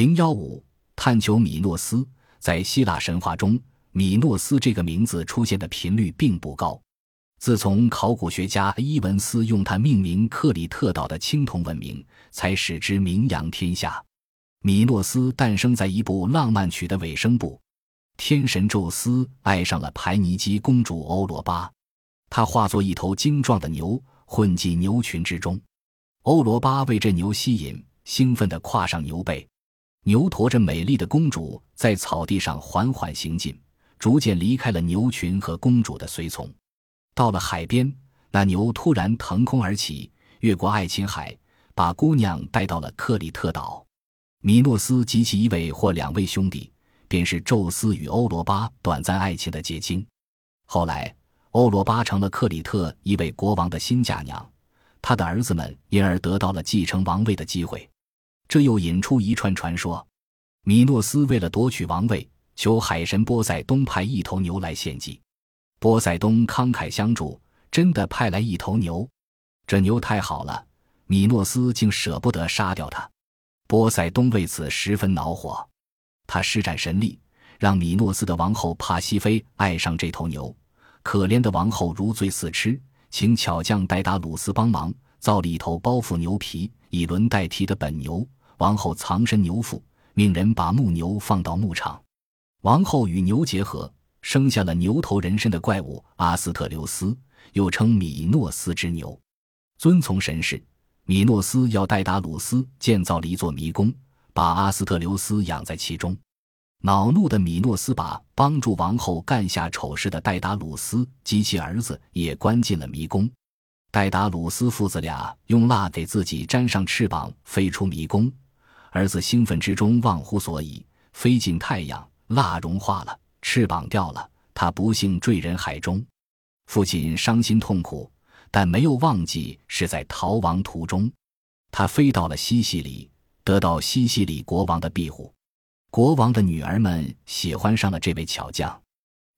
零幺五，探求米诺斯。在希腊神话中，米诺斯这个名字出现的频率并不高。自从考古学家伊文斯用它命名克里特岛的青铜文明，才使之名扬天下。米诺斯诞生在一部浪漫曲的尾声部。天神宙斯爱上了排尼基公主欧罗巴，他化作一头精壮的牛，混进牛群之中。欧罗巴为这牛吸引，兴奋地跨上牛背。牛驮着美丽的公主在草地上缓缓行进，逐渐离开了牛群和公主的随从。到了海边，那牛突然腾空而起，越过爱琴海，把姑娘带到了克里特岛。米诺斯及其一位或两位兄弟。便是宙斯与欧罗巴短暂爱情的结晶。后来，欧罗巴成了克里特一位国王的新嫁娘，他的儿子们因而得到了继承王位的机会。这又引出一串传说：米诺斯为了夺取王位，求海神波塞冬派一头牛来献祭。波塞冬慷慨相助，真的派来一头牛。这牛太好了，米诺斯竟舍不得杀掉它。波塞冬为此十分恼火。他施展神力，让米诺斯的王后帕西菲爱上这头牛。可怜的王后如醉似痴，请巧匠戴达鲁斯帮忙造了一头包袱牛皮、以轮代替的本牛。王后藏身牛腹，命人把木牛放到牧场。王后与牛结合，生下了牛头人身的怪物阿斯特留斯，又称米诺斯之牛。遵从神事，米诺斯要戴达鲁斯建造了一座迷宫。把阿斯特留斯养在其中，恼怒的米诺斯把帮助王后干下丑事的戴达鲁斯及其儿子也关进了迷宫。戴达鲁斯父子俩用蜡给自己粘上翅膀，飞出迷宫。儿子兴奋之中忘乎所以，飞进太阳，蜡融化了，翅膀掉了，他不幸坠人海中。父亲伤心痛苦，但没有忘记是在逃亡途中，他飞到了西西里。得到西西里国王的庇护，国王的女儿们喜欢上了这位巧匠。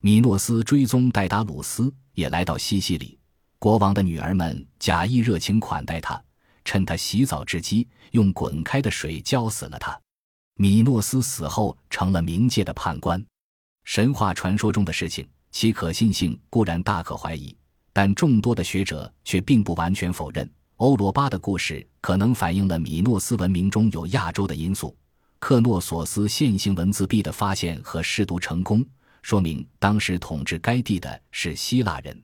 米诺斯追踪戴达鲁斯，也来到西西里。国王的女儿们假意热情款待他，趁他洗澡之机，用滚开的水浇死了他。米诺斯死后成了冥界的判官。神话传说中的事情，其可信性固然大可怀疑，但众多的学者却并不完全否认。欧罗巴的故事可能反映了米诺斯文明中有亚洲的因素。克诺索斯线性文字币的发现和试读成功，说明当时统治该地的是希腊人。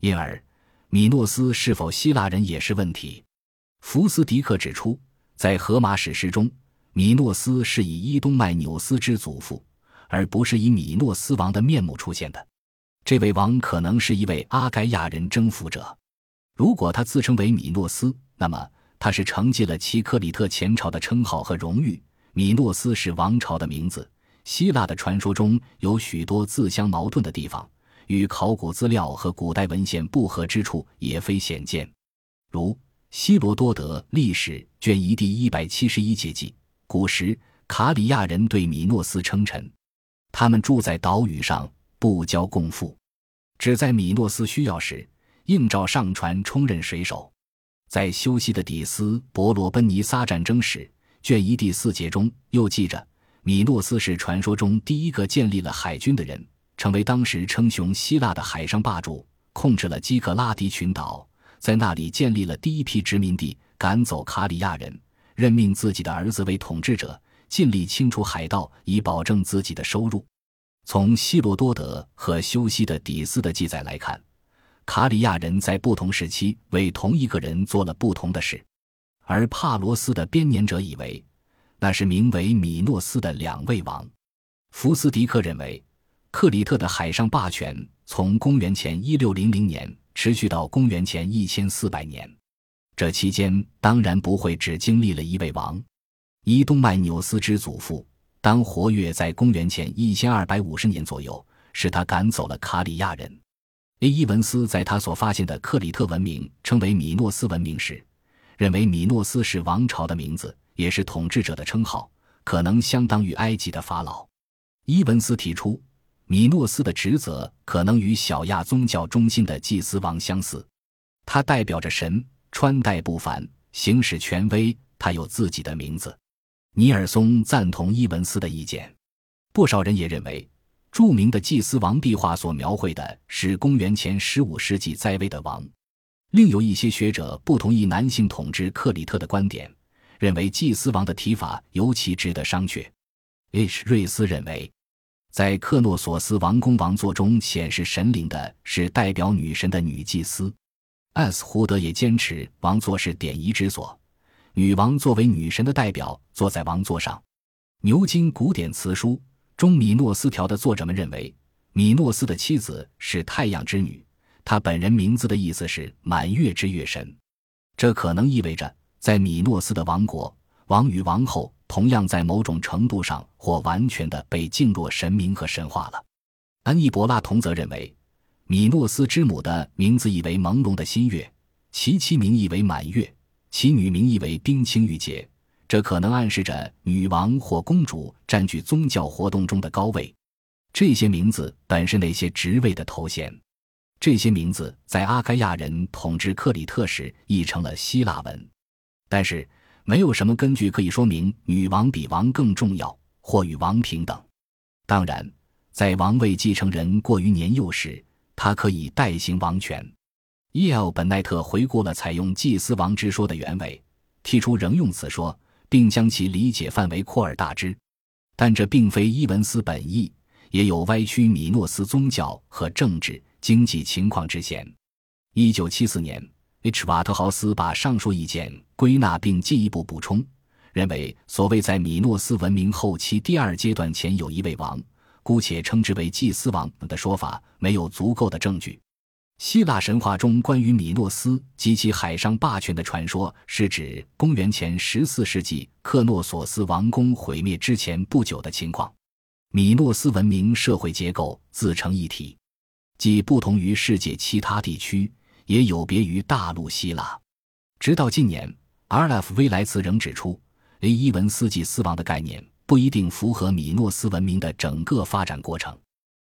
因而，米诺斯是否希腊人也是问题。福斯迪克指出，在荷马史诗中，米诺斯是以伊东麦纽斯之祖父，而不是以米诺斯王的面目出现的。这位王可能是一位阿盖亚人征服者。如果他自称为米诺斯，那么他是承继了其克里特前朝的称号和荣誉。米诺斯是王朝的名字。希腊的传说中有许多自相矛盾的地方，与考古资料和古代文献不合之处也非鲜见。如希罗多德历史卷一第一百七十一节记，古时卡里亚人对米诺斯称臣，他们住在岛屿上，不交贡赋，只在米诺斯需要时。应召上船充任水手，在修西的底斯伯罗奔尼撒战争史卷一第四节中又记着，米诺斯是传说中第一个建立了海军的人，成为当时称雄希腊的海上霸主，控制了基克拉迪群岛，在那里建立了第一批殖民地，赶走卡里亚人，任命自己的儿子为统治者，尽力清除海盗，以保证自己的收入。从希罗多德和修昔的底斯的记载来看。卡里亚人在不同时期为同一个人做了不同的事，而帕罗斯的编年者以为那是名为米诺斯的两位王。福斯迪克认为，克里特的海上霸权从公元前一六零零年持续到公元前一千四百年，这期间当然不会只经历了一位王。伊东麦纽斯之祖父当活跃在公元前一千二百五十年左右，是他赶走了卡里亚人。A. 伊文斯在他所发现的克里特文明称为米诺斯文明时，认为米诺斯是王朝的名字，也是统治者的称号，可能相当于埃及的法老。伊文斯提出，米诺斯的职责可能与小亚宗教中心的祭司王相似，他代表着神，穿戴不凡，行使权威，他有自己的名字。尼尔松赞同伊文斯的意见，不少人也认为，著名的祭司王壁画所描绘的是公元前十五世纪在位的王。另有一些学者不同意男性统治克里特的观点，认为祭司王的提法尤其值得商榷。H. 瑞斯认为，在克诺索斯王宫王座中显示神灵的是代表女神的女祭司。S. 胡德也坚持王座是典仪之所，女王作为女神的代表坐在王座上。牛津古典词书中米诺斯条的作者们认为，米诺斯的妻子是太阳之女。他本人名字的意思是满月之月神，这可能意味着在米诺斯的王国，王与王后同样在某种程度上或完全的被敬若神明和神化了。安伊伯拉同则认为，米诺斯之母的名字意为朦胧的新月，其妻名义为满月，其女名义为冰清玉洁，这可能暗示着女王或公主占据宗教活动中的高位。这些名字本是那些职位的头衔。这些名字在阿盖亚人统治克里特时译成了希腊文，但是没有什么根据可以说明女王比王更重要或与王平等。当然，在王位继承人过于年幼时，他可以代行王权。伊尔本奈特回顾了采用祭司王之说的原委，提出仍用此说，并将其理解范围扩而大之。但这并非伊文斯本意，也有歪曲米诺斯宗教和政治。经济情况之嫌。一九七四年，H. 瓦特豪斯把上述意见归纳并进一步补充，认为所谓在米诺斯文明后期第二阶段前有一位王，姑且称之为祭司王的说法没有足够的证据。希腊神话中关于米诺斯及其海上霸权的传说，是指公元前十四世纪克诺索斯王宫毁灭之前不久的情况。米诺斯文明社会结构自成一体。既不同于世界其他地区，也有别于大陆希腊。直到近年，R.F. 威莱茨仍指出，雷伊文斯祭司王的概念不一定符合米诺斯文明的整个发展过程。